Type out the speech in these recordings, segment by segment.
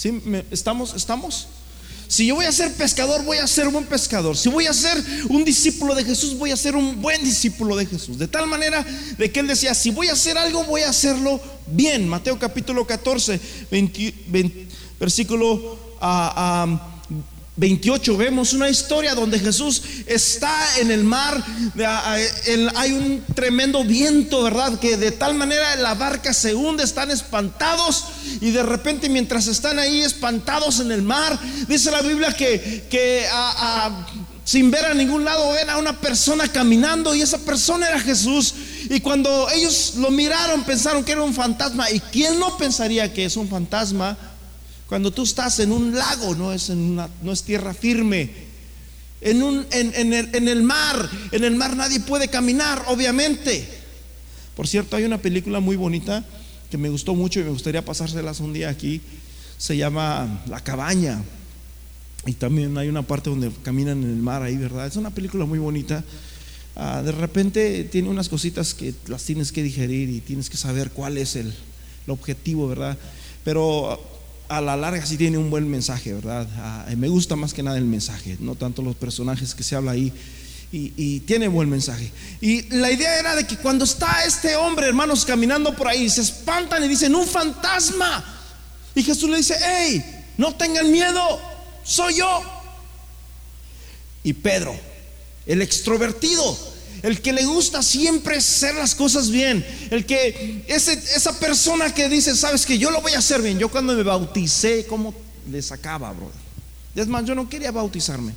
¿Sí? ¿Estamos? ¿Estamos? Si yo voy a ser pescador, voy a ser un buen pescador. Si voy a ser un discípulo de Jesús, voy a ser un buen discípulo de Jesús. De tal manera de que él decía, si voy a hacer algo, voy a hacerlo bien. Mateo capítulo 14, versículo a, a 28 vemos una historia donde Jesús está en el mar, hay un tremendo viento, ¿verdad? Que de tal manera la barca se hunde, están espantados y de repente mientras están ahí espantados en el mar, dice la Biblia que, sin ver a ningún lado ven a una persona caminando y esa persona era Jesús. Y cuando ellos lo miraron pensaron que era un fantasma. ¿Y quién no pensaría que es un fantasma? Cuando tú estás en un lago, no es, en no es tierra firme. En, un, en, el, en el mar, en el mar nadie puede caminar, obviamente. Por cierto, hay una película muy bonita que me gustó mucho y me gustaría pasárselas un día aquí. Se llama La cabaña. Y también hay una parte donde caminan en el mar ahí, ¿verdad? Es una película muy bonita. Ah, de repente tiene unas cositas que las tienes que digerir y tienes que saber cuál es el objetivo, ¿verdad? Pero a la larga sí tiene un buen mensaje, ¿verdad? Ah, me gusta más que nada el mensaje, no tanto los personajes que se habla ahí. Y, y, tiene buen mensaje. Y la idea era de que cuando está este hombre, hermanos, caminando por ahí, se espantan y dicen, un fantasma. Y Jesús le dice, hey, no tengan miedo, soy yo. Y Pedro, el extrovertido, el que le gusta siempre hacer las cosas bien, el que ese, esa persona que dice, sabes que yo lo voy a hacer bien. Yo cuando me bauticé, ¿cómo le sacaba, brother? Es más, yo no quería bautizarme.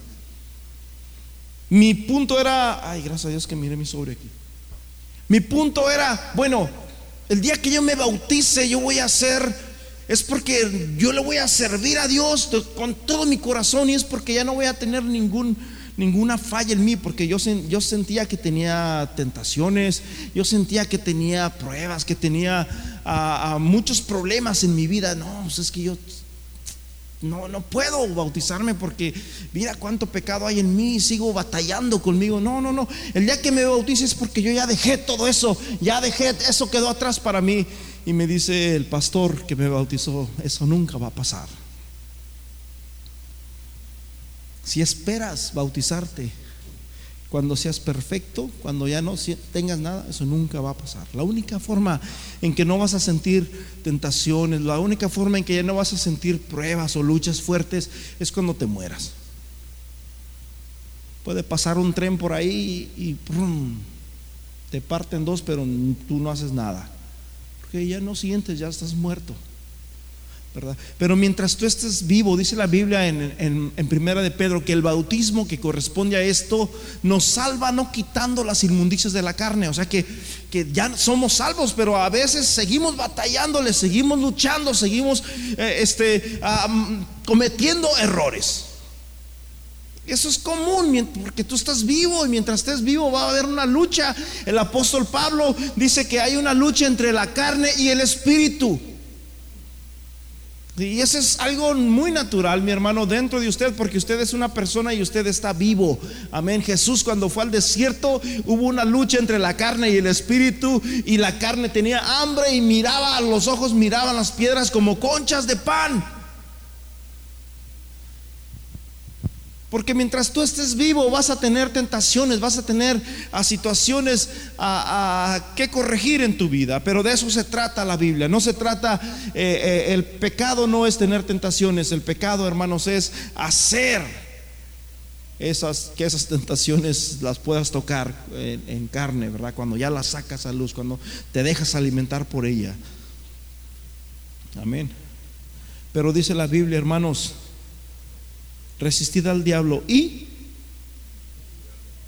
Mi punto era, ay, gracias a Dios que mire mi sobre aquí. Mi punto era, bueno, el día que yo me bautice, yo voy a hacer, es porque yo le voy a servir a Dios con todo mi corazón y es porque ya no voy a tener ningún ninguna falla en mí, porque yo, sentía que tenía tentaciones, yo sentía que tenía pruebas, que tenía muchos problemas en mi vida. No, pues es que yo no, no puedo bautizarme porque mira cuánto pecado hay en mí sigo batallando conmigo. No, no, no. El día que me bautice es porque yo ya dejé todo eso, ya dejé, eso quedó atrás para mí. Y me dice el pastor que me bautizó, eso nunca va a pasar. Si esperas bautizarte cuando seas perfecto, cuando ya no tengas nada, eso nunca va a pasar. La única forma en que no vas a sentir tentaciones, la única forma en que ya no vas a sentir pruebas o luchas fuertes es cuando te mueras. Puede pasar un tren por ahí y, te parten dos, pero tú no haces nada. Porque ya no sientes, ya estás muerto. Pero mientras tú estés vivo, dice la Biblia en, Primera de Pedro, que el bautismo que corresponde a esto nos salva no quitando las inmundicias de la carne. O sea que, que ya somos salvos, pero a veces seguimos batallándole, seguimos luchando, seguimos eh, este, cometiendo errores. Eso es común porque tú estás vivo y mientras estés vivo va a haber una lucha. El apóstol Pablo dice que hay una lucha entre la carne y el espíritu. Y eso es algo muy natural, mi hermano, dentro de usted, porque usted es una persona y usted está vivo. Amén. Jesús cuando fue al desierto hubo una lucha entre la carne y el espíritu y la carne tenía hambre y miraba, a los ojos miraban las piedras como conchas de pan. Porque mientras tú estés vivo vas a tener tentaciones, vas a tener a situaciones a, que corregir en tu vida. Pero de eso se trata la Biblia. No se trata, eh, eh, el pecado no es tener tentaciones. El pecado, hermanos, es hacer esas, que esas tentaciones las puedas tocar en, en carne, ¿verdad? Cuando ya las sacas a luz, cuando te dejas alimentar por ella. Amén. Pero dice la Biblia, hermanos, resistid al diablo y,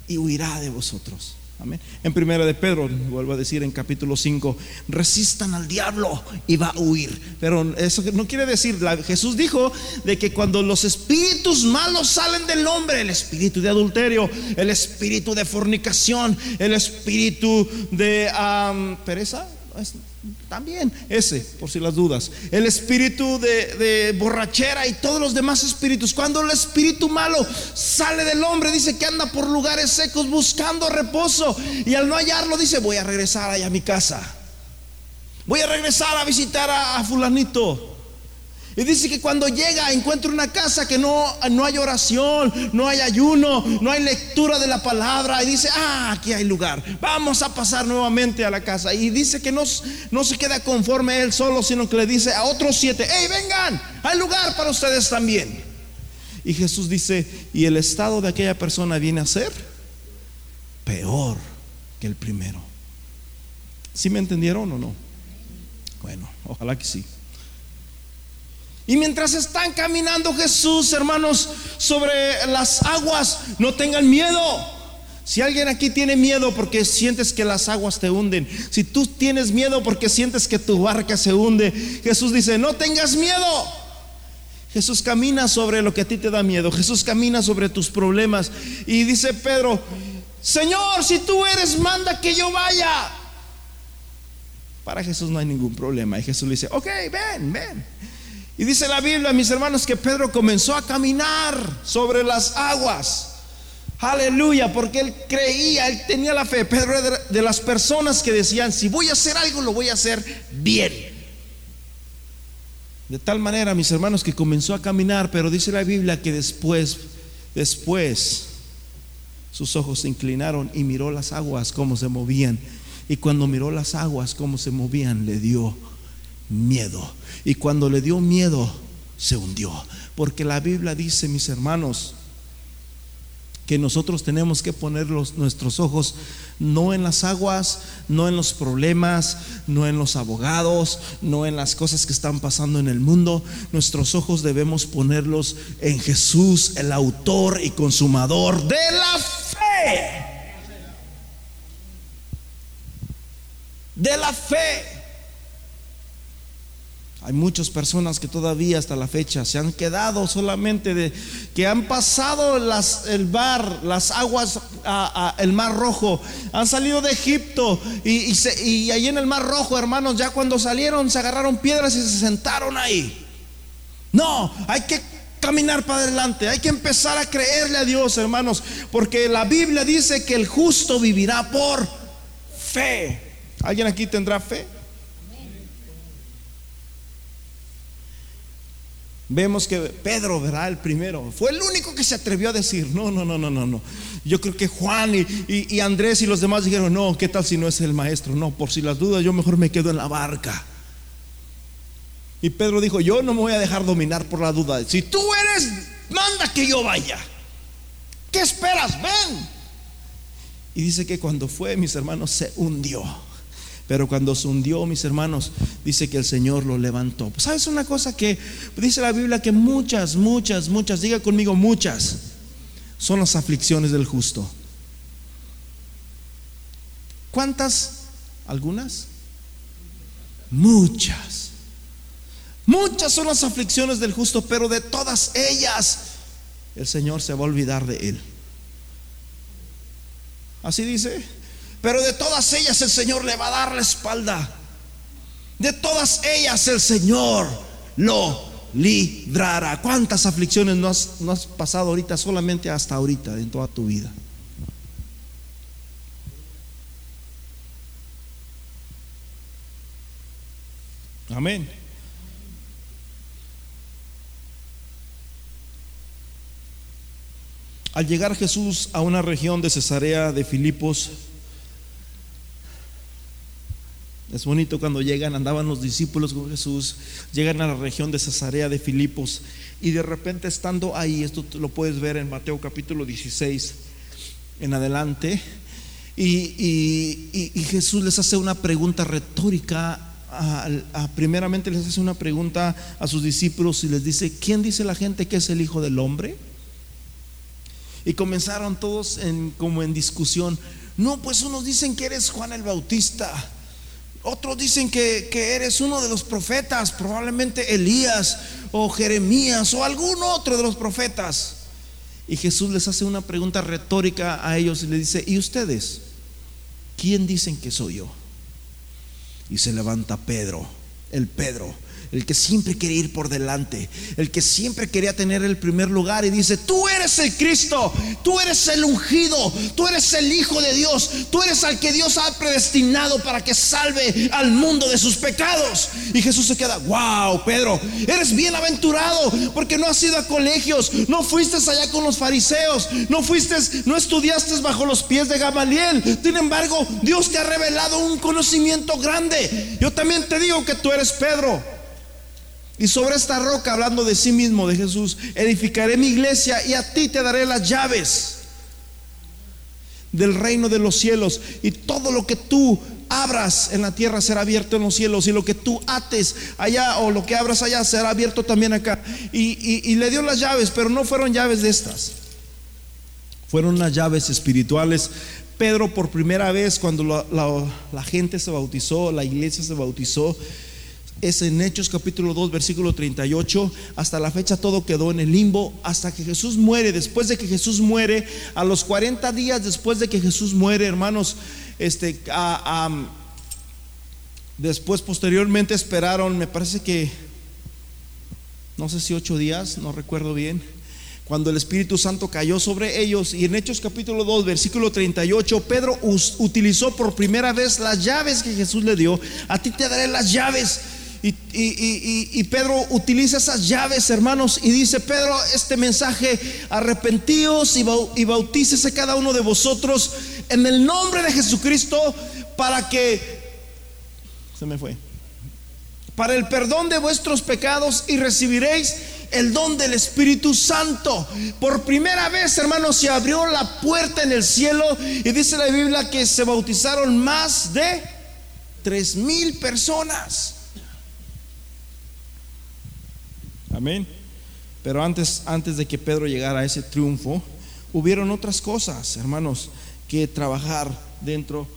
y huirá de vosotros. Amén. En primera de Pedro, vuelvo a decir en capítulo 5, resistan al diablo y va a huir. Pero eso no quiere decir, Jesús dijo de que cuando los espíritus malos salen del hombre, el espíritu de adulterio, el espíritu de fornicación, el espíritu de pereza, también ese, por si las dudas. El espíritu de, borrachera y todos los demás espíritus. Cuando el espíritu malo sale del hombre, dice que anda por lugares secos buscando reposo. Y al no hallarlo, dice, voy a regresar allá a mi casa. Voy a regresar a visitar a, fulanito. Y dice que cuando llega encuentra una casa que no, no hay oración, no hay ayuno, no hay lectura de la palabra. Y dice, ah, aquí hay lugar. Vamos a pasar nuevamente a la casa. Y dice que no, no se queda conforme él solo, sino que le dice a otros siete, hey, vengan, hay lugar para ustedes también. Y Jesús dice, y el estado de aquella persona viene a ser peor que el primero. ¿Sí me entendieron o no? Bueno, ojalá que sí. Y mientras están caminando Jesús, hermanos, sobre las aguas, no tengan miedo. Si alguien aquí tiene miedo porque sientes que las aguas te hunden, si tú tienes miedo porque sientes que tu barca se hunde, Jesús dice, no tengas miedo. Jesús camina sobre lo que a ti te da miedo. Jesús camina sobre tus problemas. Y dice Pedro, Señor, si tú eres, manda que yo vaya. Para Jesús no hay ningún problema. Y Jesús le dice, ok, ven, ven. Y dice la Biblia, mis hermanos, que Pedro comenzó a caminar sobre las aguas. Aleluya, porque él creía, él tenía la fe. Pedro era de las personas que decían, si voy a hacer algo, lo voy a hacer bien. De tal manera, mis hermanos, que comenzó a caminar, pero dice la Biblia que después, después, sus ojos se inclinaron y miró las aguas, cómo se movían. Y cuando miró las aguas, cómo se movían, le dio miedo. Y cuando le dio miedo, se hundió. Porque la Biblia dice, mis hermanos, que nosotros tenemos que poner nuestros ojos no en las aguas, no en los problemas, no en los abogados, no en las cosas que están pasando en el mundo. Nuestros ojos debemos ponerlos en Jesús, el autor y consumador de la fe. De la fe. Hay muchas personas que todavía hasta la fecha se han quedado solamente de que han pasado las, el bar, las aguas, el mar rojo, han salido de Egipto y, y ahí en el mar rojo, hermanos, ya cuando salieron se agarraron piedras y se sentaron ahí. No, hay que caminar para adelante, hay que empezar a creerle a Dios, hermanos, porque la Biblia dice que el justo vivirá por fe. ¿Alguien aquí tendrá fe? Vemos que Pedro, ¿verdad? El primero, fue el único que se atrevió a decir, no, no, no, no, no, no. Yo creo que Juan y, y, Andrés y los demás dijeron, no, ¿qué tal si no es el maestro? No, por si las dudas, yo mejor me quedo en la barca. Y Pedro dijo, yo no me voy a dejar dominar por la duda. Si tú eres, manda que yo vaya. ¿Qué esperas? Ven. Y dice que cuando fue, mis hermanos, se hundió. Pero cuando se hundió, mis hermanos, dice que el Señor lo levantó. Pues, ¿Sabes una cosa que dice la Biblia? Que muchas, muchas, muchas, diga conmigo, muchas, son las aflicciones del justo. ¿Cuántas? ¿Algunas? Muchas. Muchas son las aflicciones del justo, pero de todas ellas el Señor se va a olvidar de él. Así dice. Pero de todas ellas el Señor le va a dar la espalda. De todas ellas el Señor lo librará. ¿Cuántas aflicciones no has, no has pasado ahorita, solamente hasta ahorita, en toda tu vida? Amén. Al llegar Jesús a una región de Cesarea de Filipos, Es bonito cuando llegan, andaban los discípulos con Jesús, llegan a la región de Cesarea de Filipos y de repente estando ahí, esto lo puedes ver en Mateo capítulo 16 en adelante, y, Jesús les hace una pregunta retórica, primeramente les hace una pregunta a sus discípulos y les dice, ¿quién dice la gente que es el Hijo del Hombre? Y comenzaron todos en, como en discusión, no, pues unos dicen que eres Juan el Bautista otros dicen que, eres uno de los profetas, probablemente Elías o Jeremías o algún otro de los profetas. Y Jesús les hace una pregunta retórica a ellos y les dice, ¿y ustedes? ¿Quién dicen que soy yo? Y se levanta Pedro, el Pedro, el que siempre quería ir por delante, el que siempre quería tener el primer lugar y dice, tú eres el Cristo, tú eres el ungido, tú eres el Hijo de Dios, tú eres al que Dios ha predestinado para que salve al mundo de sus pecados. Y Jesús se queda, wow, Pedro, eres bienaventurado porque no has ido a colegios, no fuiste allá con los fariseos, no fuiste, no estudiaste bajo los pies de Gamaliel. Sin embargo, Dios te ha revelado un conocimiento grande. Yo también te digo que tú eres Pedro. Y sobre esta roca, hablando de sí mismo, de Jesús, edificaré mi iglesia y a ti te daré las llaves del reino de los cielos. Y todo lo que tú abras en la tierra será abierto en los cielos. Y lo que tú ates allá o lo que abras allá será abierto también acá. Y, le dio las llaves, pero no fueron llaves de estas. Fueron las llaves espirituales. Pedro por primera vez cuando la gente se bautizó, la iglesia se bautizó, es en Hechos capítulo 2, versículo 38. Hasta la fecha todo quedó en el limbo, hasta que Jesús muere. Después de que Jesús muere, a los 40 días después de que Jesús muere, hermanos, este, después posteriormente esperaron, me parece que, no sé si ocho días, no recuerdo bien cuando el Espíritu Santo cayó sobre ellos. Y en Hechos capítulo 2, versículo 38, Pedro utilizó por primera vez las llaves que Jesús le dio. A ti te daré las llaves y, Pedro utiliza esas llaves, hermanos, y dice, Pedro, este mensaje, arrepentíos y bautícese cada uno de vosotros en el nombre de Jesucristo para que, se me fue, para el perdón de vuestros pecados y recibiréis el don del Espíritu Santo. Por primera vez, hermanos, se abrió la puerta en el cielo y dice la Biblia que se bautizaron más de tres mil personas. Amén. Pero antes, antes de que Pedro llegara a ese triunfo, hubieron otras cosas, hermanos, que trabajar dentro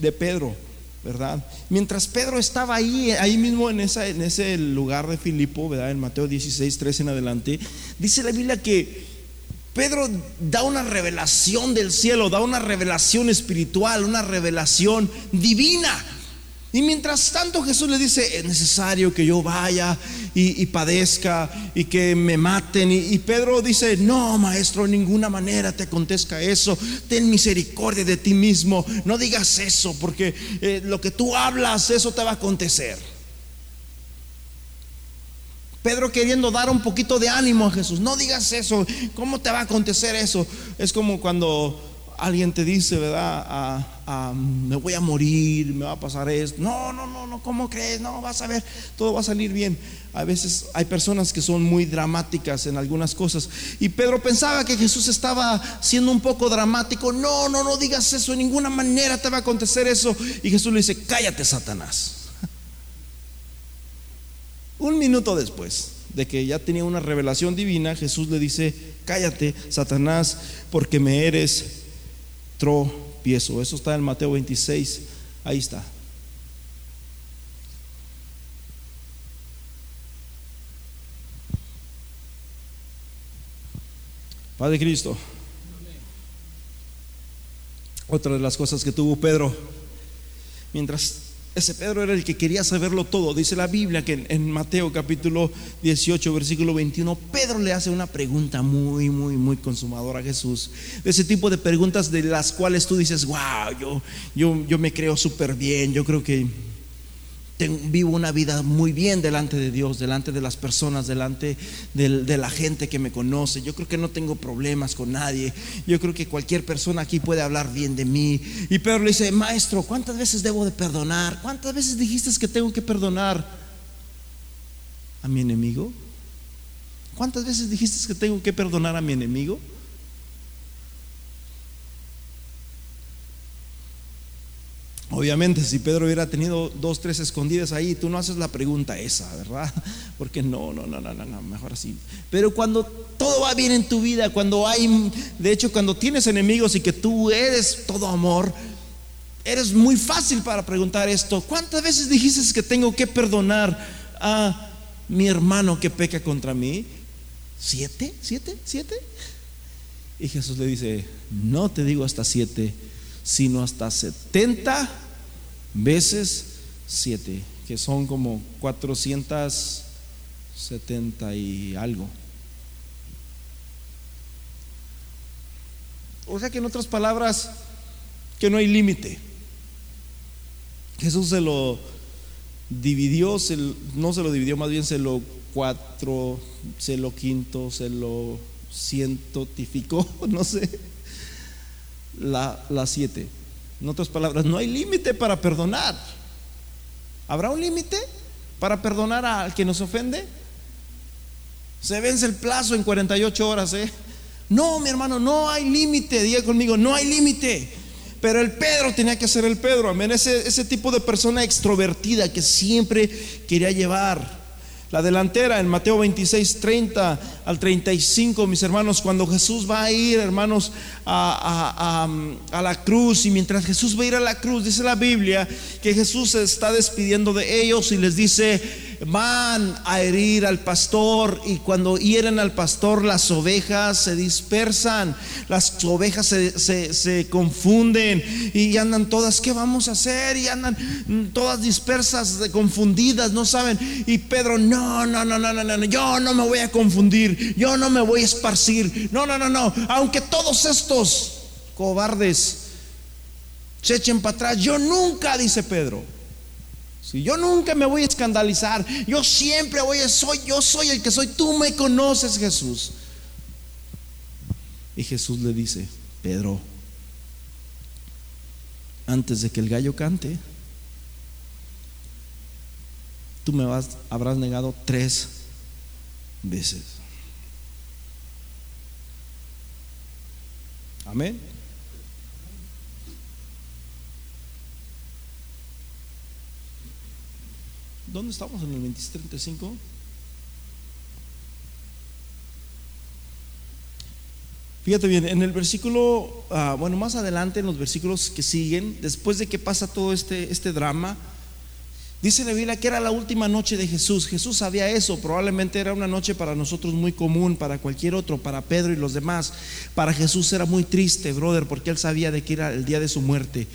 de Pedro, ¿verdad? Mientras Pedro estaba ahí, ahí mismo en, ese lugar de Filipo, ¿verdad? En Mateo 16, 13 en adelante, dice la Biblia que Pedro da una revelación del cielo, da una revelación espiritual, una revelación divina y mientras tanto Jesús le dice, es necesario que yo vaya y, padezca y que me maten. Y, Pedro dice, no, maestro, en ninguna manera te acontezca eso. Ten misericordia de ti mismo. No digas eso, porque eh, lo que tú hablas, eso te va a acontecer. Pedro queriendo dar un poquito de ánimo a Jesús. No digas eso. ¿Cómo te va a acontecer eso? Es como cuando alguien te dice, ¿verdad? me voy a morir, me va a pasar esto. No, no, no, no, ¿cómo crees? No, vas a ver, todo va a salir bien. A veces hay personas que son muy dramáticas en algunas cosas. Y Pedro pensaba que Jesús estaba siendo un poco dramático. No, no, no digas eso, de ninguna manera te va a acontecer eso. Y Jesús le dice, cállate, Satanás. Un minuto después de que ya tenía una revelación divina, Jesús le dice, cállate, Satanás, porque me eres tropiezo. Eso está en Mateo 26. Ahí está. Padre Cristo. Otra de las cosas que tuvo Pedro, mientras ese Pedro era el que quería saberlo todo. Dice la Biblia que en, Mateo capítulo 18, versículo 21, Pedro le hace una pregunta muy, muy, muy consumadora a Jesús. ese tipo de preguntas de las cuales tú dices, wow, yo, yo, yo me creo súper bien, yo creo que vivo una vida muy bien delante de Dios, delante de las personas, delante de, la gente que me conoce. Yo creo que no tengo problemas con nadie. Yo creo que cualquier persona aquí puede hablar bien de mí. Y Pedro le dice, maestro, ¿cuántas veces debo de perdonar? ¿Cuántas veces dijiste que tengo que perdonar a mi enemigo? ¿Cuántas veces dijiste que tengo que perdonar a mi enemigo? Obviamente, si Pedro hubiera tenido dos, tres escondidas ahí, tú no haces la pregunta esa, ¿verdad? Porque no, no, no, no, no, mejor así. Pero cuando todo va bien en tu vida, cuando hay, de hecho, cuando tienes enemigos y que tú eres todo amor, eres muy fácil para preguntar esto. ¿Cuántas veces dijiste que tengo que perdonar a mi hermano que peca contra mí? ¿Siete? ¿Siete? ¿Siete? Y Jesús le dice, no te digo hasta siete sino hasta 70 veces 7, que son como 400, 70 y algo. O sea que en otras palabras, que no hay límite. Jesús se lo dividió, no se lo dividió, más bien se lo cuatro, se lo quinto, se lo cientificó, no sé, la siete. En otras palabras, no hay límite para perdonar. ¿Habrá un límite para perdonar al que nos ofende? Se vence el plazo en 48 horas, ¿eh? No, mi hermano, no hay límite. Diga conmigo, no hay límite. Pero el Pedro tenía que ser el Pedro, amén. Ese, ese tipo de persona extrovertida que siempre quería llevar la delantera en Mateo 26, 30 al 35, mis hermanos, cuando Jesús va a ir, hermanos, a, a, la cruz, y mientras Jesús va a ir a la cruz, dice la Biblia que Jesús se está despidiendo de ellos y les dice, van a herir al pastor y cuando hieren al pastor las ovejas se dispersan, las ovejas se, confunden y andan todas, ¿qué vamos a hacer? Y andan todas dispersas, confundidas, no saben. Y Pedro, no, no, no, no, no, no, yo no me voy a confundir, yo no me voy a esparcir, no, no, no, no, aunque todos estos cobardes se echen para atrás, yo nunca, dice Pedro si yo nunca me voy a escandalizar, yo siempre voy a soy, yo soy el que soy, tú me conoces, Jesús. Y Jesús le dice, Pedro, antes de que el gallo cante, tú me vas, habrás negado tres veces. Amén. ¿Dónde estamos en el 2635? Fíjate bien, en el versículo, ah, bueno, más adelante en los versículos que siguen, después de que pasa todo este, este drama, dice la Biblia que era la última noche de Jesús. Jesús sabía eso, probablemente era una noche para nosotros muy común, para cualquier otro, para Pedro y los demás. Para Jesús era muy triste, brother, porque él sabía de que era el día de su muerte.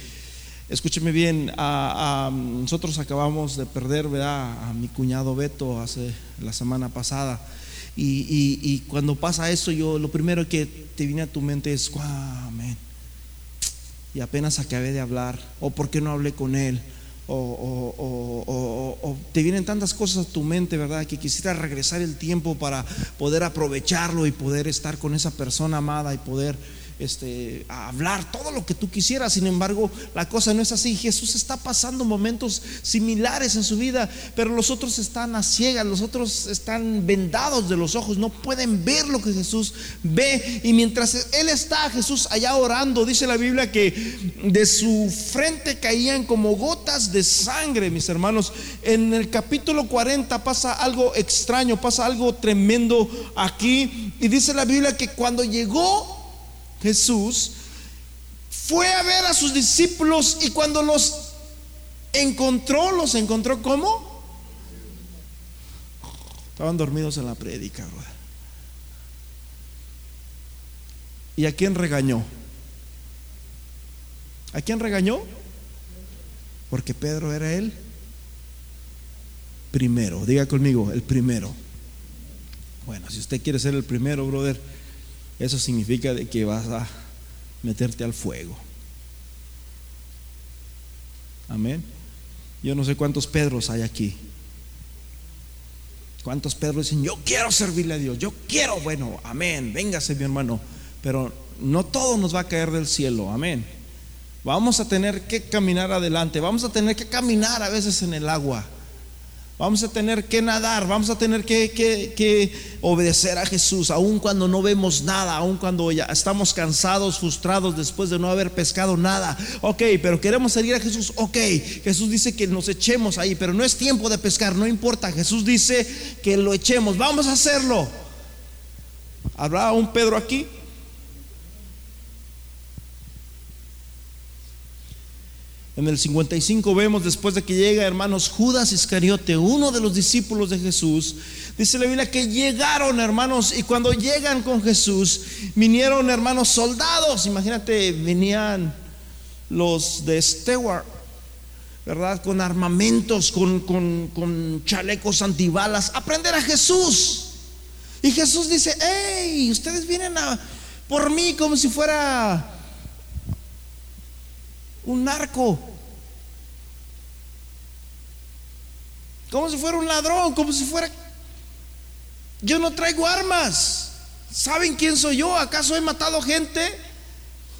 Escúcheme bien, nosotros acabamos de perder ¿verdad? a mi cuñado Beto hace la semana pasada. Y, cuando pasa eso, yo lo primero que te viene a tu mente es, amén. Y apenas acabé de hablar, o por qué no hablé con él, o, o, te vienen tantas cosas a tu mente, ¿verdad? Que quisiera regresar el tiempo para poder aprovecharlo y poder estar con esa persona amada y poder este, a hablar todo lo que tú quisieras. Sin embargo, la cosa no es así. Jesús está pasando momentos similares en su vida, pero los otros están a ciegas, los otros están vendados de los ojos, no pueden ver lo que Jesús ve. Y mientras Él está, Jesús allá orando, dice la Biblia que de su frente caían como gotas de sangre, mis hermanos. En el capítulo 40 pasa algo extraño, pasa algo tremendo aquí. Y dice la Biblia que cuando llegó Jesús fue a ver a sus discípulos y cuando los encontró, los encontró como estaban dormidos en la prédica. ¿Y a quién regañó? ¿A quién regañó? Porque Pedro era el primero. Diga conmigo, el primero. Bueno, si usted quiere ser el primero, brother, eso significa de que vas a meterte al fuego. Amén. Yo no sé cuántos Pedros hay aquí. ¿Cuántos Pedros dicen, yo quiero servirle a Dios? Yo quiero, bueno, amén, véngase mi hermano. Pero no todo nos va a caer del cielo, amén. Vamos a tener que caminar adelante, vamos a tener que caminar a veces en el agua. Vamos a tener que nadar, vamos a tener que, obedecer a Jesús, aun cuando no vemos nada, aun cuando ya estamos cansados, frustrados después de no haber pescado nada. Ok, pero queremos seguir a Jesús. Ok, Jesús dice que nos echemos ahí, pero no es tiempo de pescar, no importa. Jesús dice que lo echemos, vamos a hacerlo. ¿Habrá un Pedro aquí? En el 55 vemos después de que llega, hermanos, Judas Iscariote, uno de los discípulos de Jesús, dice la Biblia que llegaron, hermanos, y cuando llegan con Jesús, vinieron, hermanos, soldados. Imagínate, venían los de Stewart, ¿verdad? Con armamentos, con, con, con chalecos antibalas, aprender a Jesús. Y Jesús dice, hey, ustedes vienen a, por mí como si fuera un narco. Como si fuera un ladrón, como si fuera... Yo no traigo armas. ¿Saben quién soy yo? ¿Acaso he matado gente?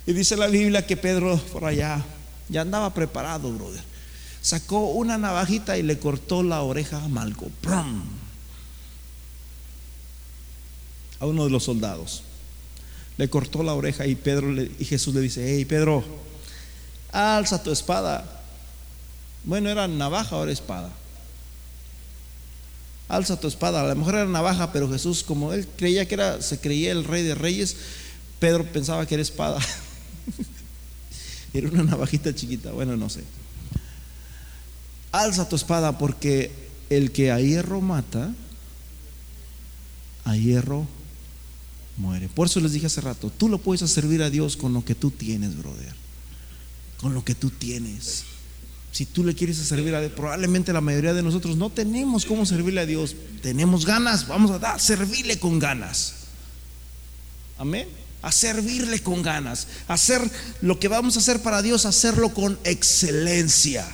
Y dice la Biblia que Pedro por allá ya andaba preparado, brother. Sacó una navajita y le cortó la oreja a Malco. A uno de los soldados. Le cortó la oreja y Pedro y Jesús le dice, hey Pedro, alza tu espada. Bueno, era navaja, ahora espada. Alza tu espada. A lo mejor era navaja, pero Jesús, como él creía que era, se creía el rey de reyes, Pedro pensaba que era espada. era una navajita chiquita, bueno, no sé. Alza tu espada porque el que a hierro mata, a hierro muere. Por eso les dije hace rato, tú lo puedes servir a Dios con lo que tú tienes, brother con lo que tú tienes. Si tú le quieres servir a Dios, probablemente la mayoría de nosotros no tenemos cómo servirle a Dios. Tenemos ganas, vamos a dar, servirle con ganas. Amén. A servirle con ganas. Hacer lo que vamos a hacer para Dios, hacerlo con excelencia.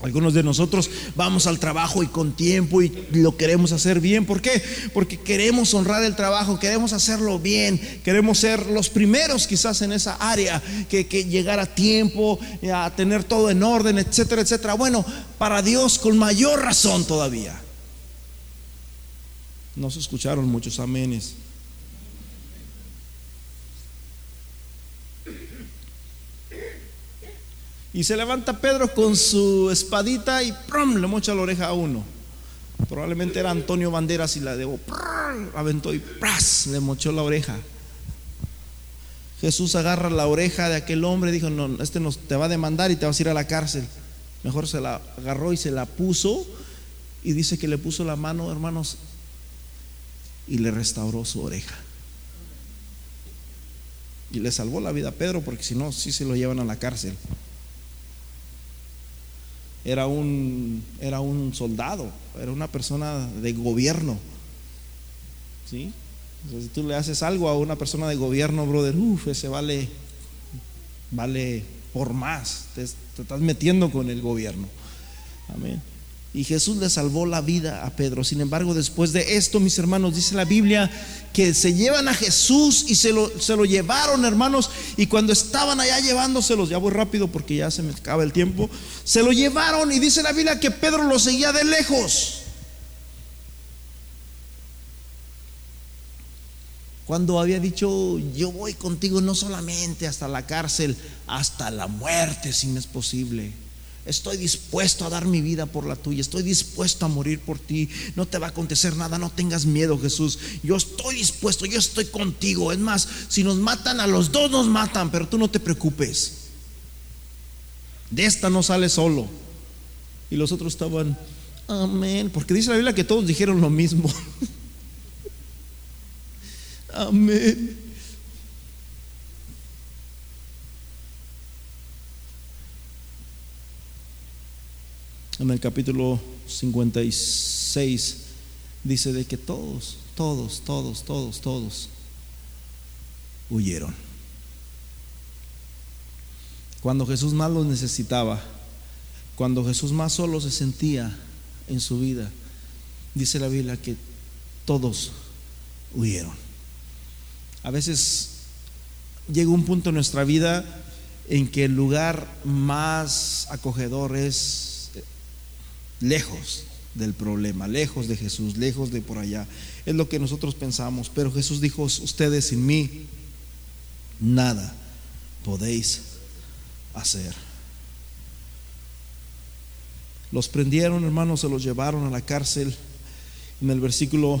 Algunos de nosotros vamos al trabajo y con tiempo y lo queremos hacer bien. ¿Por qué? Porque queremos honrar el trabajo, queremos hacerlo bien, queremos ser los primeros quizás en esa área, que, llegar a tiempo, a tener todo en orden, etcétera, etcétera. Bueno, para Dios con mayor razón todavía. No se escucharon muchos amenes. Y se levanta Pedro con su espadita y ¡prum! le mocha la oreja a uno. Probablemente era Antonio Banderas y la debo, aventó y ¡pras! le mochó la oreja. Jesús agarra la oreja de aquel hombre y dijo, no, este nos, te va a demandar y te vas a ir a la cárcel. Mejor se la agarró y se la puso y dice que le puso la mano, hermanos, y le restauró su oreja. Y le salvó la vida a Pedro porque si no, sí se lo llevan a la cárcel era un, era un soldado, era una persona de gobierno. ¿Sí? si tú le haces algo a una persona de gobierno, brother, uff, ese vale, vale por más. te estás metiendo con el gobierno. Amén. Y Jesús le salvó la vida a Pedro. Sin embargo, después de esto, mis hermanos, dice la Biblia que se llevan a Jesús y se lo, se lo llevaron, hermanos. Y cuando estaban allá llevándoselos, ya voy rápido porque ya se me acaba el tiempo, se lo llevaron y dice la Biblia que Pedro lo seguía de lejos. Cuando había dicho, yo voy contigo no solamente hasta la cárcel, hasta la muerte si me es posible. Estoy dispuesto a dar mi vida por la tuya. Estoy dispuesto a morir por ti. No te va a acontecer nada. No tengas miedo, Jesús. Yo estoy dispuesto. Yo estoy contigo. Es más, si nos matan, a los dos nos matan. Pero tú no te preocupes. De esta no sale solo. Y los otros estaban, amén. Porque dice la Biblia que todos dijeron lo mismo. amén. En el capítulo 56 dice de que todos, todos, todos, todos, todos huyeron. Cuando Jesús más los necesitaba, cuando Jesús más solo se sentía en su vida, dice la Biblia que todos huyeron. A veces llega un punto en nuestra vida en que el lugar más acogedor es lejos del problema, lejos de Jesús, lejos de por allá. Es lo que nosotros pensamos. Pero Jesús dijo, ustedes sin mí, nada podéis hacer. Los prendieron, hermanos, se los llevaron a la cárcel. En el versículo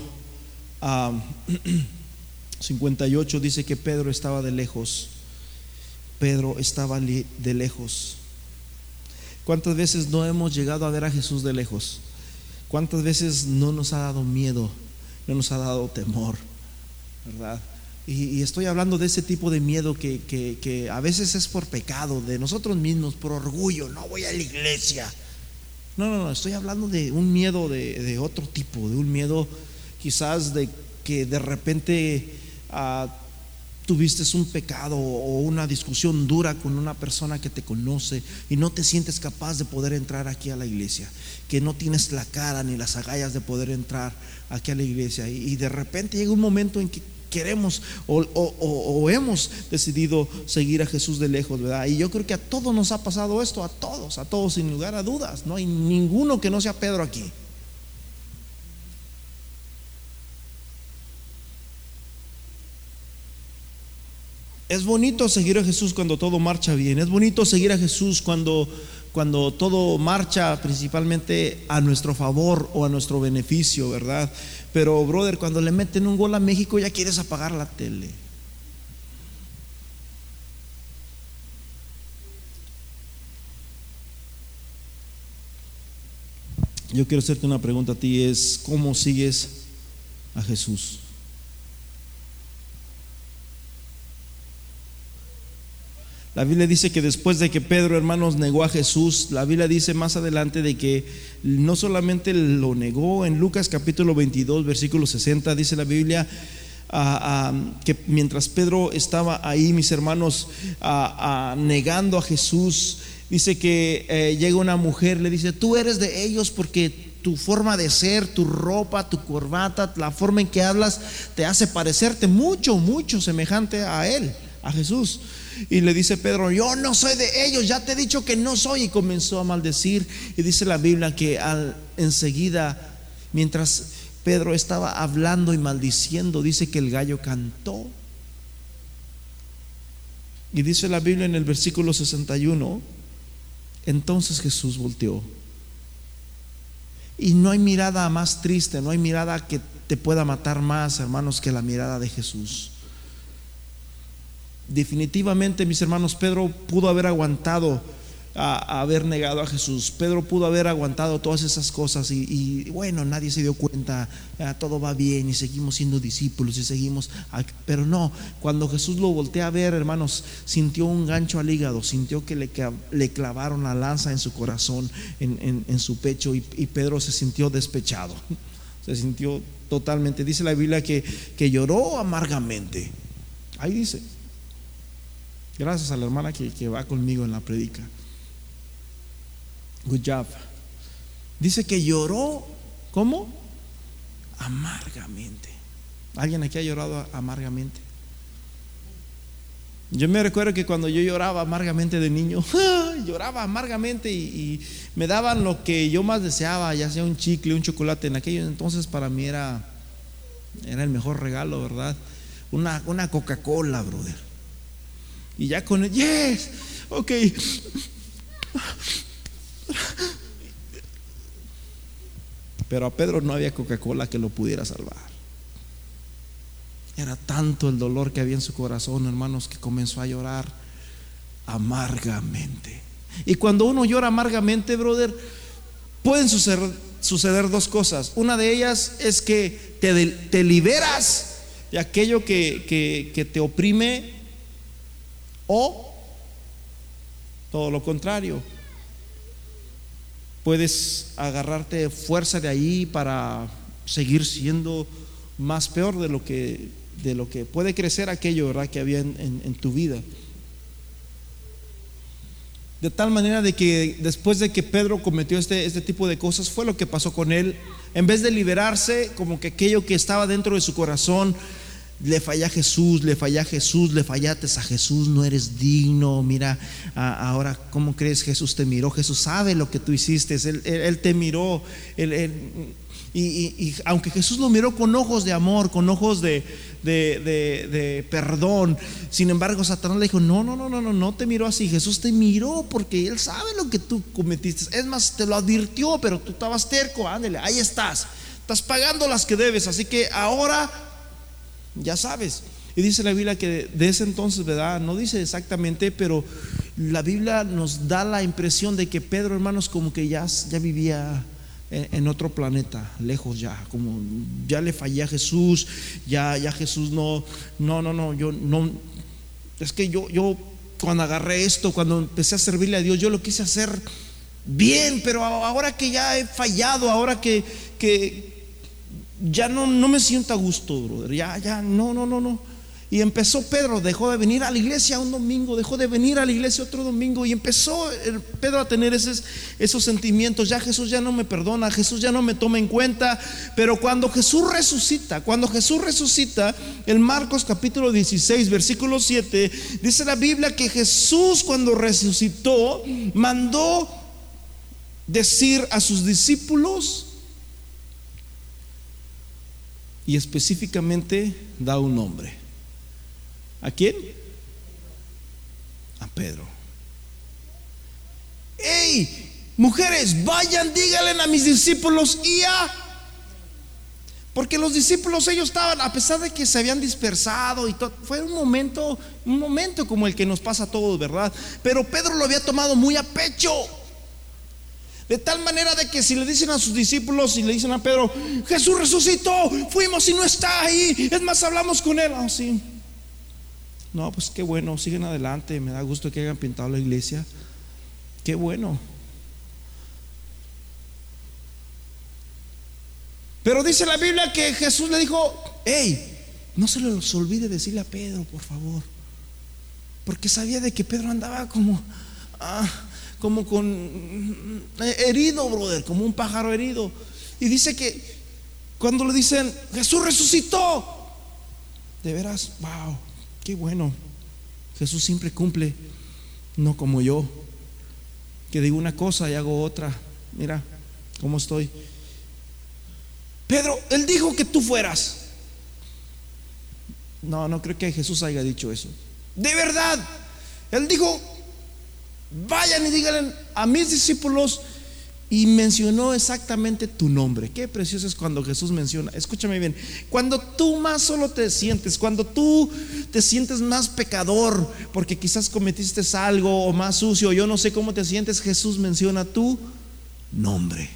58 dice que Pedro estaba de lejos. Pedro estaba de lejos. ¿Cuántas veces no hemos llegado a ver a Jesús de lejos? ¿Cuántas veces no nos ha dado miedo? No nos ha dado temor, ¿verdad? Y, estoy hablando de ese tipo de miedo que, a veces es por pecado, de nosotros mismos, por orgullo, no voy a la iglesia. No, no, no, estoy hablando de un miedo de, otro tipo, de un miedo quizás de que de repente ah, tuviste un pecado o una discusión dura con una persona que te conoce y no te sientes capaz de poder entrar aquí a la iglesia, que no tienes la cara ni las agallas de poder entrar aquí a la iglesia y de repente llega un momento en que queremos o, hemos decidido seguir a Jesús de lejos, ¿verdad? Y yo creo que a todos nos ha pasado esto, a todos, a todos, sin lugar a dudas. No hay ninguno que no sea Pedro aquí. Es bonito seguir a Jesús cuando todo marcha bien. Es bonito seguir a Jesús cuando, cuando todo marcha principalmente a nuestro favor o a nuestro beneficio, ¿verdad? Pero, brother, cuando le meten un gol a México ya quieres apagar la tele. Yo quiero hacerte una pregunta a ti, es ¿cómo sigues a Jesús? La Biblia dice que después de que Pedro, hermanos, negó a Jesús, la Biblia dice más adelante de que no solamente lo negó, en Lucas capítulo 22, versículo 60, dice la Biblia, que mientras Pedro estaba ahí, mis hermanos, negando a Jesús, dice que eh, llega una mujer, le dice, tú eres de ellos porque tu forma de ser, tu ropa, tu corbata, la forma en que hablas, te hace parecerte mucho, mucho semejante a Él, a Jesús. Y le dice Pedro, yo no soy de ellos, ya te he dicho que no soy. Y comenzó a maldecir. Y dice la Biblia que enseguida, mientras Pedro estaba hablando y maldiciendo, dice que el gallo cantó. Y dice la Biblia en el versículo 61, entonces Jesús volteó. Y no hay mirada más triste, no hay mirada que te pueda matar más, hermanos, que la mirada de Jesús. Definitivamente, mis hermanos, Pedro pudo haber aguantado a, haber negado a Jesús. Pedro pudo haber aguantado todas esas cosas y, bueno, nadie se dio cuenta, todo va bien y seguimos siendo discípulos y seguimos, pero no, cuando Jesús lo voltea a ver, hermanos, sintió un gancho al hígado, sintió que le, le clavaron la lanza en su corazón, en, su pecho y, Pedro se sintió despechado, se sintió totalmente, dice la Biblia que, que lloró amargamente, ahí dice. Gracias a la hermana que, va conmigo en la predica. Good job. Dice que lloró, ¿cómo? Amargamente. ¿Alguien aquí ha llorado amargamente? Yo me recuerdo que cuando yo lloraba amargamente de niño, lloraba amargamente y, me daban lo que yo más deseaba, ya sea un chicle, un chocolate. En aquello entonces para mí era, era el mejor regalo, ¿verdad? Una, una Coca-Cola, brother. Y ya con el, yes, ok. Pero a Pedro no había Coca-Cola que lo pudiera salvar. Era tanto el dolor que había en su corazón, hermanos, que comenzó a llorar amargamente. Y cuando uno llora amargamente, brother, pueden suceder, dos cosas. Una de ellas es que te, te liberas de aquello que, que te oprime o todo lo contrario. Puedes agarrarte fuerza de ahí para seguir siendo más peor de lo que, de lo que puede crecer aquello ¿verdad? que había en, tu vida. De tal manera de que después de que Pedro cometió este, este tipo de cosas, fue lo que pasó con él. En vez de liberarse, como que aquello que estaba dentro de su corazón le falla a Jesús, le falla a Jesús, le fallaste a Jesús, no eres digno. Mira, ahora, ¿cómo crees Jesús te miró? Jesús sabe lo que tú hiciste, Él, te miró. y, aunque Jesús lo miró con ojos de amor, con ojos de, perdón, sin embargo, Satanás le dijo: No, no, no, no, no, no te miró así. Jesús te miró porque Él sabe lo que tú cometiste. Es más, te lo advirtió, pero tú estabas terco. Ándale, ahí estás. Estás pagando las que debes. Así que ahora ya sabes. Y dice la Biblia que de ese entonces, ¿verdad? No dice exactamente, pero la Biblia nos da la impresión de que Pedro, hermanos, como que ya, ya vivía en otro planeta, lejos ya, como ya le fallé a Jesús, ya, ya Jesús no, no, no, no, yo no, es que yo, yo cuando agarré esto, cuando empecé a servirle a Dios, yo lo quise hacer bien, pero ahora que ya he fallado, ahora que, que ya no, no me siento a gusto, brother, ya, ya, no, no, no, no. Y empezó Pedro, dejó de venir a la iglesia un domingo, dejó de venir a la iglesia otro domingo y empezó Pedro a tener esos, esos sentimientos. Ya Jesús ya no me perdona, Jesús ya no me toma en cuenta. Pero cuando Jesús resucita, cuando Jesús resucita, en Marcos capítulo 16, versículo 7, dice la Biblia que Jesús cuando resucitó mandó decir a sus discípulos y específicamente da un nombre. ¿A quién? A Pedro. ¡Ey! Mujeres, vayan, díganle a mis discípulos y a... Porque los discípulos ellos estaban, a pesar de que se habían dispersado y todo, fue un momento, un momento como el que nos pasa a todos, ¿verdad? Pero Pedro lo había tomado muy a pecho. De tal manera de que si le dicen a sus discípulos y le dicen a Pedro, Jesús resucitó, fuimos y no está ahí, es más, hablamos con él. ah, no, pues qué bueno, siguen adelante, me da gusto que hayan pintado la iglesia. Qué bueno. Pero dice la Biblia que Jesús le dijo, hey, no se les olvide decirle a Pedro, por favor. Porque sabía de que Pedro andaba como, ah, como con herido, brother, como un pájaro herido. Y dice que cuando le dicen, Jesús resucitó, de veras, wow, Qué bueno. Jesús siempre cumple, no como yo, que digo una cosa y hago otra. Mira cómo estoy. Pedro, él dijo que tú fueras. No, no creo que Jesús haya dicho eso. De verdad, él dijo, vayan y díganle a mis discípulos y mencionó exactamente tu nombre. Qué precioso es cuando Jesús menciona. Escúchame bien. Cuando tú más solo te sientes, cuando tú te sientes más pecador, porque quizás cometiste algo o más sucio, yo no sé cómo te sientes, Jesús menciona tu nombre.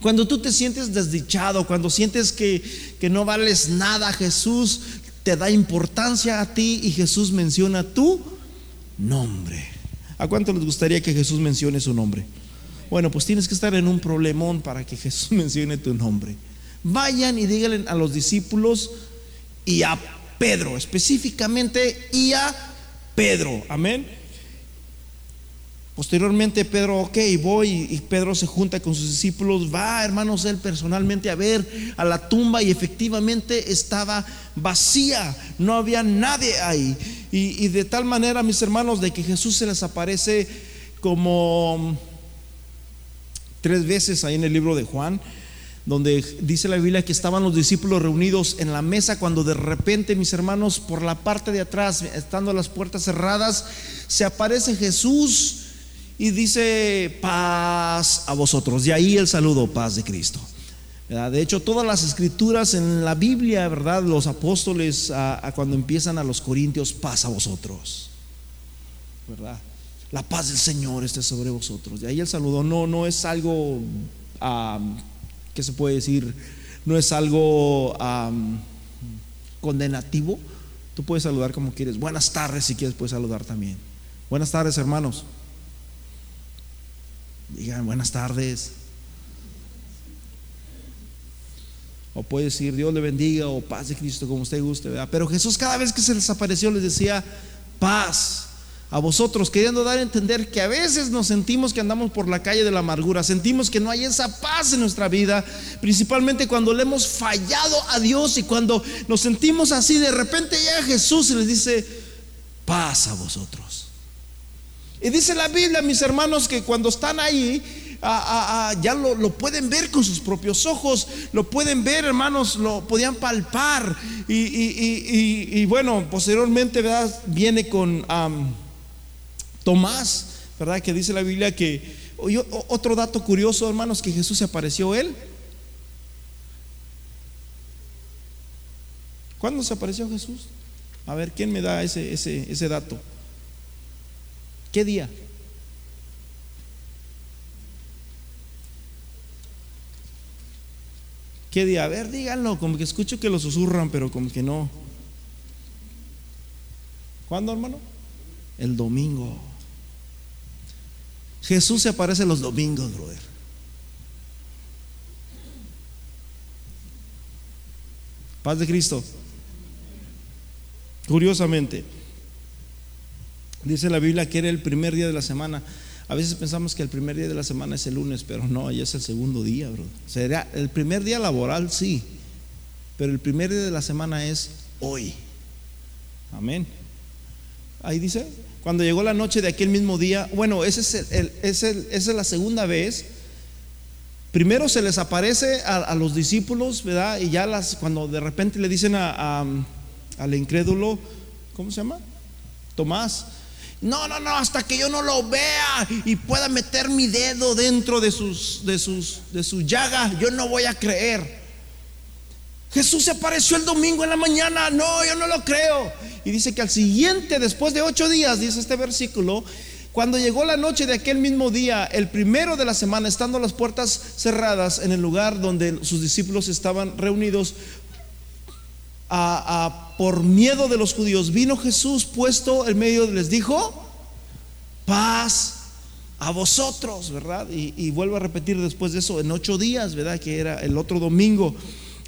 Cuando tú te sientes desdichado, cuando sientes que, que no vales nada, Jesús te da importancia a ti y Jesús menciona tu nombre. ¿A cuánto les gustaría que Jesús mencione su nombre? Bueno, pues tienes que estar en un problemón para que Jesús mencione tu nombre. Vayan y díganle a los discípulos y a Pedro, específicamente y a Pedro. Amén. Posteriormente Pedro, ok, voy y Pedro se junta con sus discípulos, va hermanos él personalmente a ver a la tumba y efectivamente estaba vacía, no había nadie ahí. Y, de tal manera, mis hermanos, de que Jesús se les aparece como tres veces ahí en el libro de Juan donde dice la Biblia que estaban los discípulos reunidos en la mesa cuando de repente, mis hermanos, por la parte de atrás, estando las puertas cerradas, se aparece Jesús y dice paz a vosotros. De ahí el saludo, paz de Cristo. De hecho, todas las escrituras en la Biblia, ¿verdad? Los apóstoles, cuando empiezan a los corintios, paz a vosotros. ¿Verdad? La paz del Señor esté sobre vosotros. De ahí el saludo. No, no es algo, ¿qué se puede decir? No es algo condenativo. Tú puedes saludar como quieres. Buenas tardes, si quieres, puedes saludar también. Buenas tardes, hermanos. Digan buenas tardes. O puede decir Dios le bendiga o paz de Cristo como usted guste, Pero Jesús cada vez que se les apareció les decía paz a vosotros, queriendo dar a entender que a veces nos sentimos que andamos por la calle de la amargura, sentimos que no hay esa paz en nuestra vida, principalmente cuando le hemos fallado a Dios y cuando nos sentimos así, de repente llega Jesús y les dice paz a vosotros. Y dice la Biblia, mis hermanos, que cuando están ahí, ya lo, pueden ver con sus propios ojos, lo pueden ver, hermanos, lo podían palpar. Y, bueno, posteriormente. Viene con Tomás, ¿verdad? Que dice la Biblia que, otro dato curioso, hermanos, que Jesús se apareció él. ¿Cuándo se apareció Jesús? A ver, ¿quién me da ese dato? ¿Qué día? ¿Qué día? A ver, díganlo, como que escucho que lo susurran, pero como que no. ¿Cuándo, hermano? El domingo. Jesús se aparece los domingos, brother. Paz de Cristo. Curiosamente dice la Biblia que era el primer día de la semana. A veces pensamos que el primer día de la semana es el lunes, pero no, ya es el segundo día, bro. Será el primer día laboral, sí, pero el primer día de la semana es hoy. Amén. Ahí dice, cuando llegó la noche de aquel mismo día, bueno, ese es el, esa es la segunda vez. Primero se les aparece a, los discípulos, ¿verdad? Y ya las, cuando de repente le dicen a, al incrédulo, ¿cómo se llama? Tomás. No, no, no, hasta que yo no lo vea y pueda meter mi dedo dentro de sus, de sus, de su llaga, yo no voy a creer. Jesús se apareció el domingo en la mañana. No, yo no lo creo. Y dice que al siguiente, después de ocho días, dice este versículo, cuando llegó la noche de aquel mismo día, el primero de la semana, estando las puertas cerradas en el lugar donde sus discípulos estaban reunidos, por miedo de los judíos, vino Jesús puesto en medio, les dijo, paz a vosotros, ¿verdad? Y, y vuelvo a repetir después de eso, en ocho días, ¿verdad? Que era el otro domingo.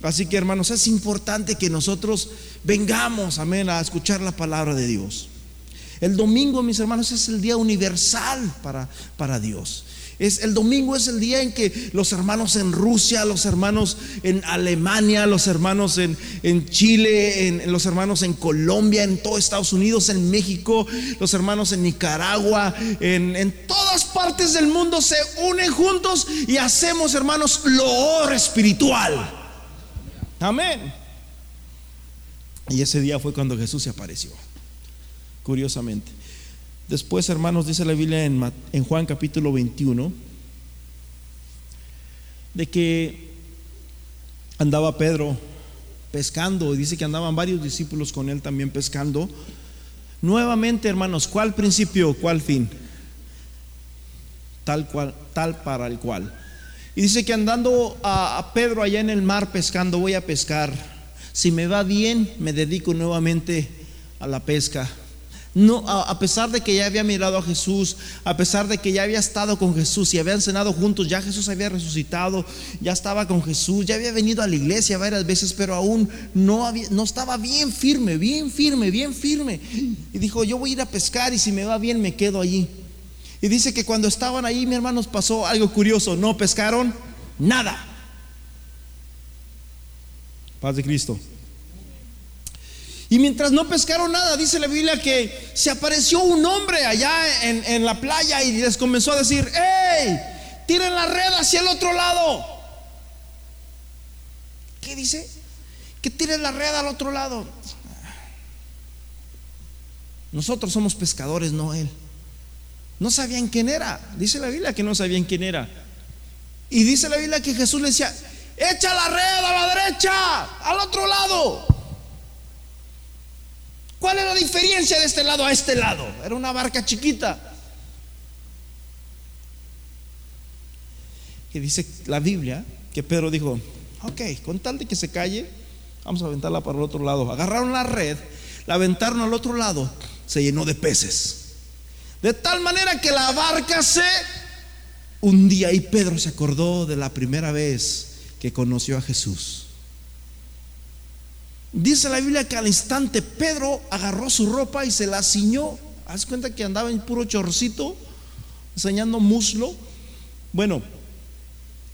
Así que hermanos, es importante que nosotros vengamos, amén, a escuchar la palabra de Dios. El domingo, mis hermanos, es el día universal para, para Dios. Es, el domingo es el día en que los hermanos en Rusia, los hermanos en Alemania, los hermanos en, en Chile, en, los hermanos en Colombia, en todo Estados Unidos, en México, los hermanos en Nicaragua, en, en todas partes del mundo se unen juntos y hacemos, hermanos, loor espiritual. Amén. Y ese día fue cuando Jesús se apareció, curiosamente. Después, hermanos, dice la Biblia en, Juan capítulo 21, de que andaba Pedro pescando, y dice que andaban varios discípulos con él también pescando. Nuevamente, hermanos, ¿cuál principio, cuál fin? Tal cual, tal para el cual. Y dice que andando a, Pedro allá en el mar pescando, voy a pescar. Si me va bien, me dedico nuevamente a la pesca. No, a, pesar de que ya había mirado a Jesús, a pesar de que ya había estado con Jesús y habían cenado juntos, ya Jesús había resucitado, ya estaba con Jesús, ya había venido a la iglesia varias veces, pero aún no, había, no estaba bien firme, bien firme, bien firme. Y dijo, yo voy a ir a pescar y si me va bien me quedo allí. Y dice que cuando estaban ahí, mi hermanos, pasó algo curioso. No pescaron nada. Paz de Cristo. Y mientras no pescaron nada, dice la Biblia que se apareció un hombre allá en, la playa y les comenzó a decir, ¡Ey! Tiren la red hacia el otro lado. ¿Qué dice? Que tiren la red al otro lado. Nosotros somos pescadores, no él. No sabían quién era. Dice la Biblia que no sabían quién era. Y dice la Biblia que Jesús le decía, echa la red a la derecha, al otro lado. ¿Cuál es la diferencia de este lado a este lado? Era una barca chiquita. Y dice la Biblia que Pedro dijo, ok, con tal de que se calle, vamos a aventarla para el otro lado. Agarraron la red, la aventaron al otro lado, se llenó de peces. De tal manera que la barca se hundía y Pedro se acordó de la primera vez que conoció a Jesús. Dice la Biblia que al instante Pedro agarró su ropa y se la ciñó. Haz cuenta que andaba en puro chorcito, enseñando muslo. Bueno,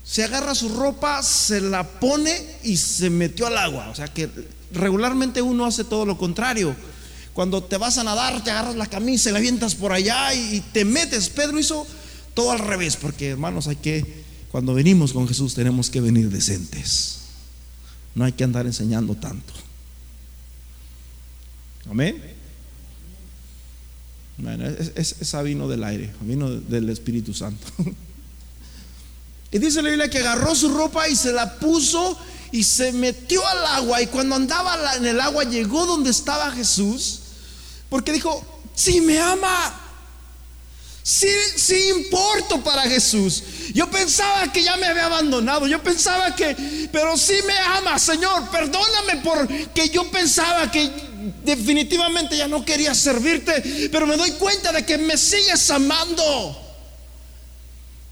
se agarra su ropa, se la pone y se metió al agua. O sea que regularmente uno hace todo lo contrario. Cuando te vas a nadar, te agarras la camisa y la avientas por allá y, te metes. Pedro hizo todo al revés, porque hermanos, hay que, cuando venimos con Jesús, tenemos que venir decentes. No hay que andar enseñando tanto. Amén. es, esa vino del aire, vino del Espíritu Santo. Y dice la Biblia que agarró su ropa y se la puso y se metió al agua. Y cuando andaba en el agua llegó donde estaba Jesús. Porque dijo, si me ama, Sí, sí importo para Jesús. Yo pensaba que ya me había abandonado. Yo pensaba que, pero sí me ama, Señor. Perdóname porque yo pensaba que definitivamente ya no quería servirte. Pero me doy cuenta de que me sigues amando.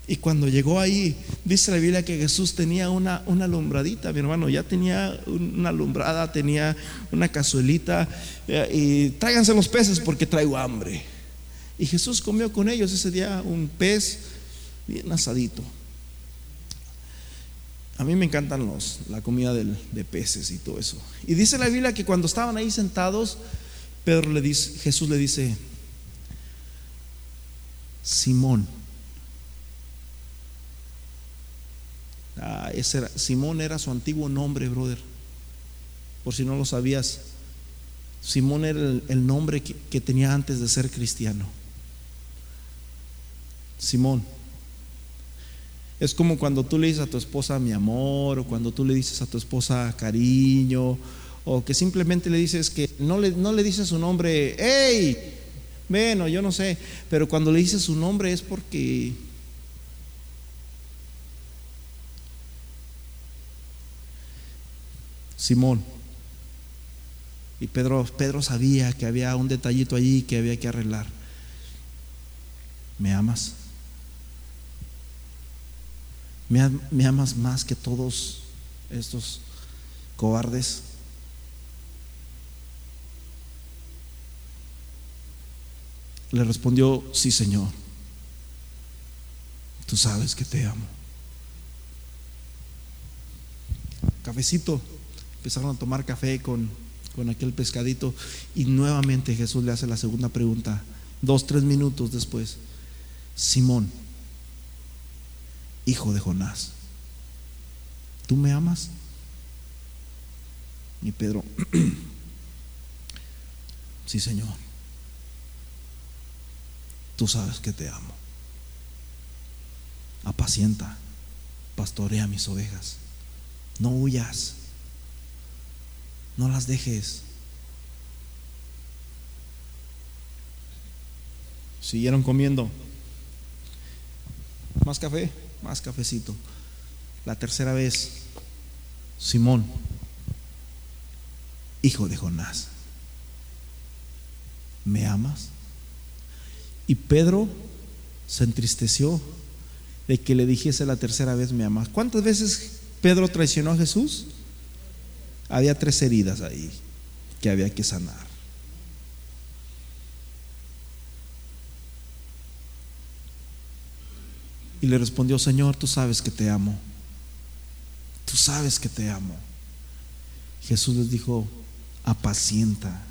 Y cuando llegó ahí, dice la Biblia que Jesús tenía una, una alumbradita, mi hermano, ya tenía una alumbrada, tenía una cazuelita. Eh, y tráiganse los peces porque traigo hambre. Y Jesús comió con ellos ese día un pez bien asadito. A mí me encantan los, la comida de peces y todo eso. Y dice la Biblia que cuando estaban ahí sentados, Pedro le dice, Jesús le dice, Simón. Ah, ese era, Simón era su antiguo nombre, brother. Por si no lo sabías, Simón era el, nombre que tenía antes de ser cristiano. Simón. Es como cuando tú le dices a tu esposa mi amor, o cuando tú le dices a tu esposa cariño, o que simplemente le dices que no le, no le dices su nombre, hey, bueno, yo no sé, pero cuando le dices su nombre es porque Simón. Y Pedro, Pedro sabía que había un detallito allí que había que arreglar. ¿Me amas? ¿Me, amas más que todos estos cobardes? Le respondió, sí, Señor. Tú sabes que te amo. Cafecito. Empezaron a tomar café con, con aquel pescadito y nuevamente Jesús le hace la segunda pregunta, dos, tres minutos después. Simón, hijo de Jonás, ¿tú me amas? Y Pedro, sí Señor, tú sabes que te amo. Apacienta, pastorea mis ovejas. No huyas, no las dejes. Siguieron comiendo. Más café más cafecito. La tercera vez, Simón, hijo de Jonás, ¿me amas? Y Pedro se entristeció de que le dijese la tercera vez, ¿me amas? ¿Cuántas veces Pedro traicionó a Jesús? Había tres heridas ahí que había que sanar. Y le respondió, Señor, tú sabes que te amo. Tú sabes que te amo. Jesús les dijo, apacienta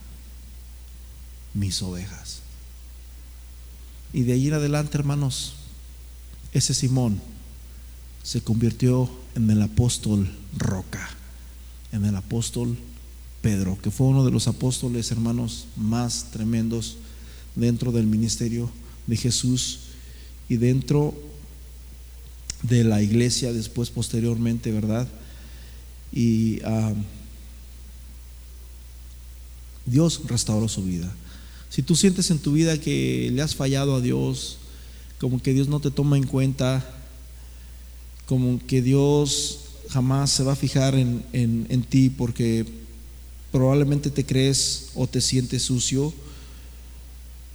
mis ovejas. Y de ahí en adelante, hermanos, ese Simón se convirtió en el apóstol Roca, en el apóstol Pedro, que fue uno de los apóstoles, hermanos, más tremendos dentro del ministerio de Jesús y dentro de la iglesia después, posteriormente, ¿verdad? Y ah, Dios restauró su vida. Si tú sientes en tu vida que le has fallado a Dios, como que Dios no te toma en cuenta, como que Dios jamás se va a fijar en, en ti porque probablemente te crees o te sientes sucio.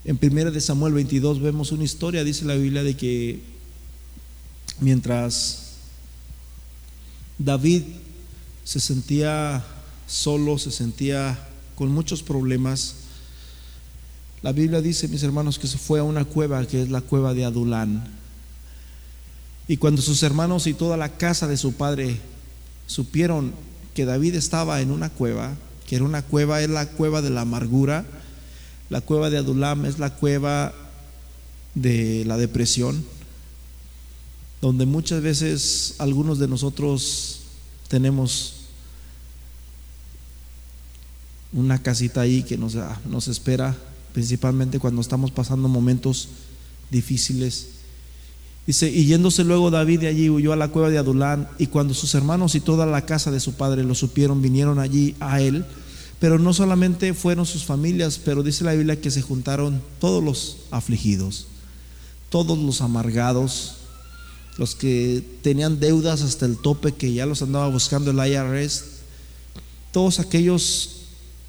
En 1 de Samuel 22 vemos una historia, dice la Biblia, de que mientras David se sentía solo, se sentía con muchos problemas, la Biblia dice, mis hermanos, que se fue a una cueva que es la cueva de Adulán. Y cuando sus hermanos y toda la casa de su padre supieron que David estaba en una cueva, que era una cueva, es la cueva de la amargura, la cueva de Adulam es la cueva de la depresión, donde muchas veces algunos de nosotros tenemos una casita ahí que nos, nos espera, principalmente cuando estamos pasando momentos difíciles. Dice, y yéndose luego David de allí, huyó a la cueva de Adulán, y cuando sus hermanos y toda la casa de su padre lo supieron, vinieron allí a él, pero no solamente fueron sus familias, pero dice la Biblia que se juntaron todos los afligidos todos los amargados, los que tenían deudas hasta el tope que ya los andaba buscando el IRS, todos aquellos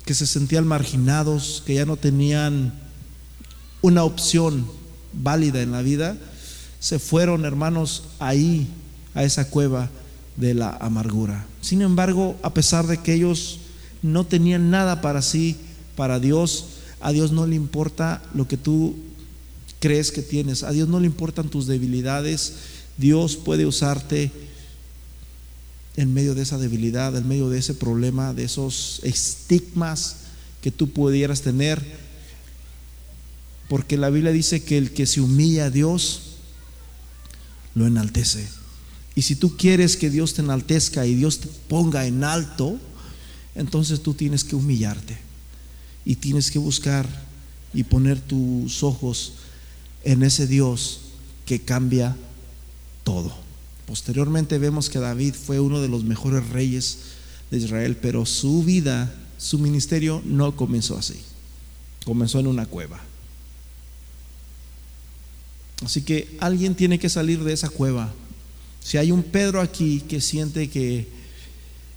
que se sentían marginados, que ya no tenían una opción válida en la vida, se fueron, hermanos, ahí, a esa cueva de la amargura. Sin embargo, a pesar de que ellos no tenían nada para sí, para Dios, a Dios no le importa lo que tú crees que tienes, a Dios no le importan tus debilidades, Dios puede usarte en medio de esa debilidad, en medio de ese problema, de esos estigmas que tú pudieras tener. Porque la Biblia dice que el que se humilla a Dios, lo enaltece. Y si tú quieres que Dios te enaltezca y Dios te ponga en alto, entonces tú tienes que humillarte y tienes que buscar y poner tus ojos en ese Dios que cambia todo. Posteriormente vemos que David fue uno de los mejores reyes de Israel, pero su vida, su ministerio no comenzó así. Comenzó en una cueva. Así que alguien tiene que salir de esa cueva. Si hay un Pedro aquí que siente que,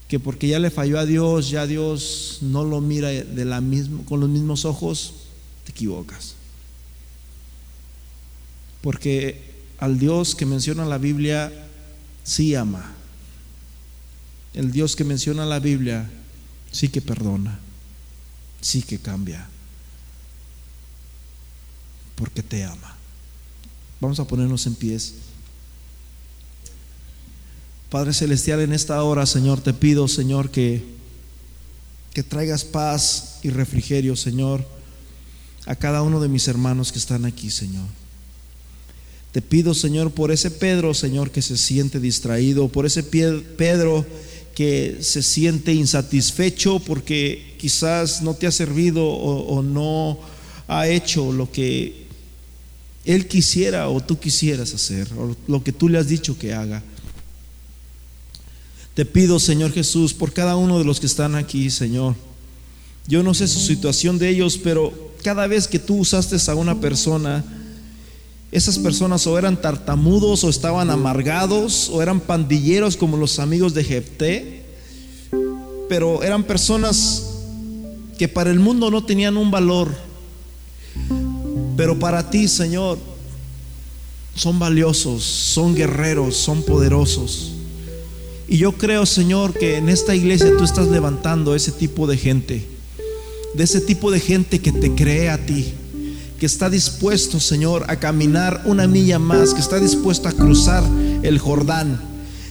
que porque ya le falló a Dios, ya Dios no lo mira de la misma, con los mismos ojos, te equivocas. Porque al Dios que menciona la Biblia sí ama. El Dios que menciona la Biblia sí que perdona, sí que cambia, porque te ama. Vamos a ponernos en pies. Padre Celestial, en esta hora, Señor, te pido, Señor, que, que traigas paz y refrigerio, Señor, a cada uno de mis hermanos que están aquí, Señor. Te pido, Señor, por ese Pedro, Señor, que se siente distraído, por ese Pedro que se siente insatisfecho porque quizás no te ha servido o, no ha hecho lo que él quisiera o tú quisieras hacer, o lo que tú le has dicho que haga. Te pido, Señor Jesús, por cada uno de los que están aquí, Señor. Yo no sé su situación de ellos, pero cada vez que tú usaste a una persona, esas personas o eran tartamudos o estaban amargados o eran pandilleros como los amigos de Jefté, pero eran personas que para el mundo no tenían un valor, pero para ti, Señor, son valiosos, son guerreros, son poderosos. Y yo creo, Señor, que en esta iglesia tú estás levantando ese tipo de gente, de ese tipo de gente que te cree a ti que está dispuesto, Señor, a caminar una milla más, que está dispuesto a cruzar el Jordán,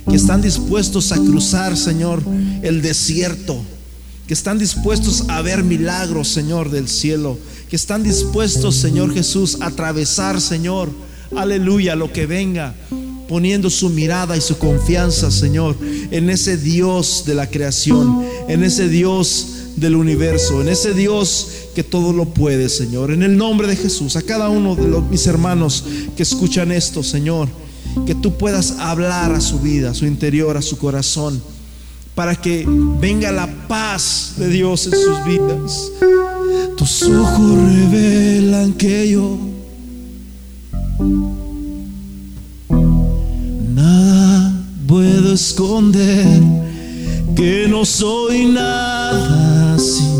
que están dispuestos a cruzar, Señor, el desierto, que están dispuestos a ver milagros, Señor, del cielo, que están dispuestos, Señor Jesús, a atravesar, Señor, aleluya, lo que venga, poniendo su mirada y su confianza, Señor, en ese Dios de la creación, en ese Dios del universo, en ese Dios que todo lo puede, Señor. En el nombre de Jesús, a cada uno de los, mis hermanos que escuchan esto, Señor, que tú puedas hablar a su vida, a su interior, a su corazón, para que venga la paz de Dios en sus vidas. Tus ojos revelan que yo nada puedo esconder, que no soy nada sin ti.